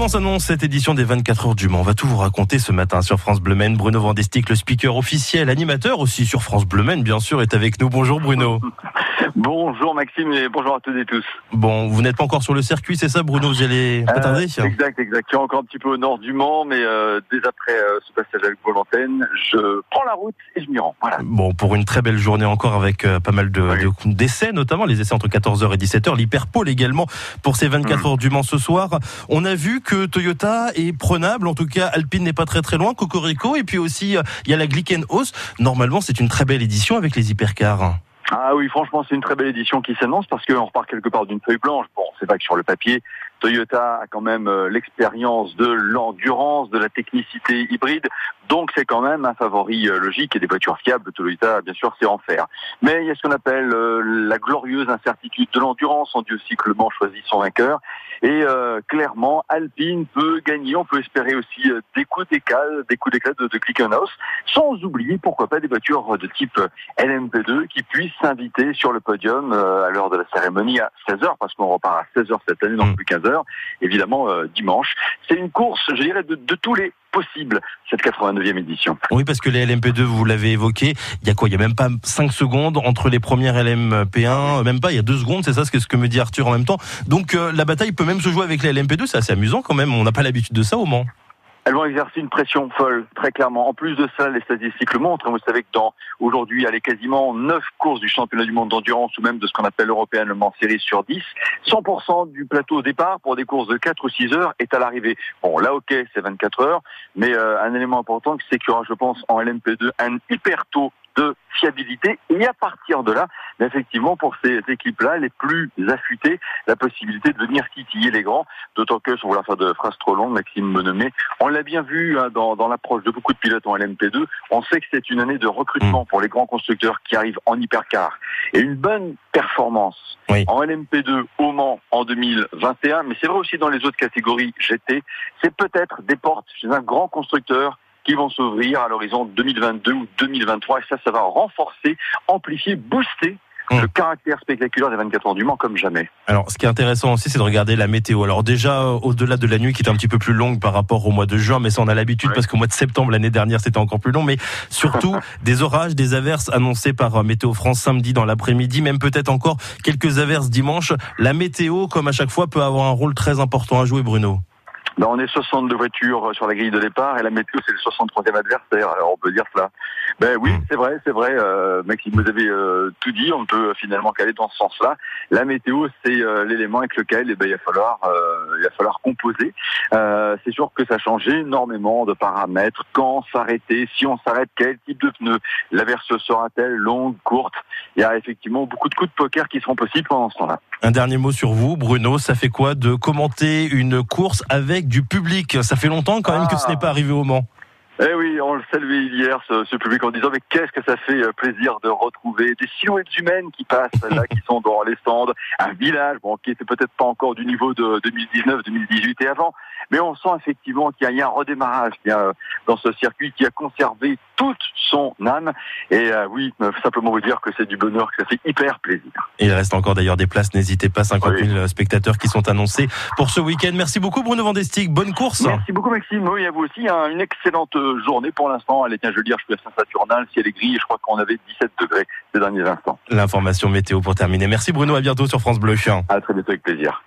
Comment s'annonce cette édition des 24 heures du Mans? On va tout vous raconter ce matin sur France Bleu Maine. Bruno Vandestick, le speaker officiel, animateur aussi sur France Bleu Maine, bien sûr, est avec nous. Bonjour Bruno. Bonjour Maxime et bonjour à toutes et tous. Bon, vous n'êtes pas encore sur le circuit, c'est ça Bruno? Vous allez pas tarder? euh, Exact, exact. Je suis encore un petit peu au nord du Mans, mais euh, dès après euh, ce passage avec Volontaine, je prends la route et je m'y rends. Voilà. Bon, pour une très belle journée encore avec euh, pas mal de, de, d'essais, notamment les essais entre 14h et 17h, l'hyperpole également pour ces 24 mmh. heures du Mans ce soir. On a vu que Toyota est prenable, en tout cas Alpine n'est pas très très loin, Cocorico, et puis aussi il y a la Glickenhaus. Normalement, c'est une très belle édition avec les hypercars. Ah oui, franchement, c'est une très belle édition qui s'annonce parce qu'on repart quelque part d'une feuille blanche. Bon, c'est vrai que sur le papier, Toyota a quand même euh, l'expérience de l'endurance, de la technicité hybride, donc c'est quand même un favori euh, logique et des voitures fiables. Toyota, bien sûr, c'est en. Mais il y a ce qu'on appelle euh, la glorieuse incertitude de l'endurance. On dit aussi que le Mans choisit son vainqueur. Et clairement, Alpine peut gagner. On peut espérer aussi des coups d'éclat, des coups d'éclat de, de Clickenhaus, sans oublier pourquoi pas des voitures de type LMP2 qui puissent s'inviter sur le podium à l'heure de la cérémonie à 16h, parce qu'on repart à 16h cette année, non plus 15h évidemment euh, dimanche. C'est une course, je dirais, de, tous les possibles, cette 89e édition. Oui, parce que les LMP2, vous l'avez évoqué, il y a quoi Il y a même pas 5 secondes entre les premières LMP1, même pas, il y a 2 secondes, c'est ça ce que, me dit Arthur en même temps. Donc euh, la bataille peut même se jouer avec les LMP2, c'est assez amusant quand même, on n'a pas l'habitude de ça au Mans elles vont exercer une pression folle, très clairement. En plus de ça, les statistiques le montrent. Vous savez que dans aujourd'hui, il y a quasiment 9 courses du championnat du monde d'endurance ou même de ce qu'on appelle l'européen Le sur 10. 100% du plateau au départ pour des courses de 4 ou 6 heures est à l'arrivée. Bon, là, ok, c'est 24 heures, mais euh, un élément important, c'est qu'il y aura, je pense, en LMP2 un hyper tôt de fiabilité. Et à partir de là, effectivement, pour ces équipes-là, les plus affûtées, la possibilité de venir titiller les grands, d'autant que, sans vouloir faire de phrases trop longues, Maxime Bonomé, on l'a bien vu hein, dans, dans l'approche de beaucoup de pilotes en LMP2, on sait que c'est une année de recrutement mm. pour les grands constructeurs qui arrivent en hypercar. Et une bonne performance en LMP2 au Mans en 2021, mais c'est vrai aussi dans les autres catégories GT, c'est peut-être des portes chez un grand constructeur qui vont s'ouvrir à l'horizon 2022 ou 2023. Et ça, ça va renforcer, amplifier, booster le hmm. caractère spectaculaire des 24 heures du Mans comme jamais. Alors, ce qui est intéressant aussi, c'est de regarder la météo. Alors déjà, euh, au-delà de la nuit qui est un petit peu plus longue par rapport au mois de juin, mais ça on a l'habitude parce qu'au mois de septembre l'année dernière c'était encore plus long. Mais surtout des orages, des averses annoncées par euh, Météo France samedi dans l'après-midi, même peut-être encore quelques averses dimanche. La météo, comme à chaque fois, peut avoir un rôle très important à jouer, Bruno. Ben, on est 62 voitures sur la grille de départ et la météo c'est le 63e adversaire. Alors on peut dire cela. Ben oui, hmm. c'est vrai, c'est vrai. Euh, Maxime, vous avez euh, tout dit. On peut finalement caler dans ce sens-là. La météo c'est euh, l'élément avec lequel eh ben, il va falloir, euh, il va falloir composer. c'est sûr que ça change énormément de paramètres. Quand s'arrêter, si on s'arrête, quel type de pneu, l'averse sera-t-elle longue, courte? Il y a effectivement beaucoup de coups de poker qui seront possibles pendant ce temps-là. Un dernier mot sur vous, Bruno. Ça fait quoi de commenter une course avec du public? Ça fait longtemps quand même que ce n'est pas arrivé au Mans. Eh oui, on le saluait hier, ce, public, en disant mais qu'est-ce que ça fait euh, plaisir de retrouver des silhouettes humaines qui passent là, qui sont dans les stands, un village, bon, qui était peut-être pas encore du niveau de 2019, 2018 et avant, mais on sent effectivement qu'il y, a un redémarrage euh, dans ce circuit qui a conservé toute son âme. Et euh, oui, simplement vous dire que c'est du bonheur, que ça fait hyper plaisir. Et il reste encore d'ailleurs des places, n'hésitez pas, 50 000 spectateurs qui sont annoncés pour ce week-end. Merci beaucoup Bruno Vandestick, bonne course. Merci beaucoup Maxime, oui à vous aussi, hein, une excellente journée pour l'instant. Allez, tiens, je veux dire, je suis à Saint-Saturnal, ciel est gris, je crois qu'on avait 17 degrés ces derniers instants. L'information météo pour terminer. Merci Bruno, à bientôt sur France Bleu. À très bientôt avec plaisir.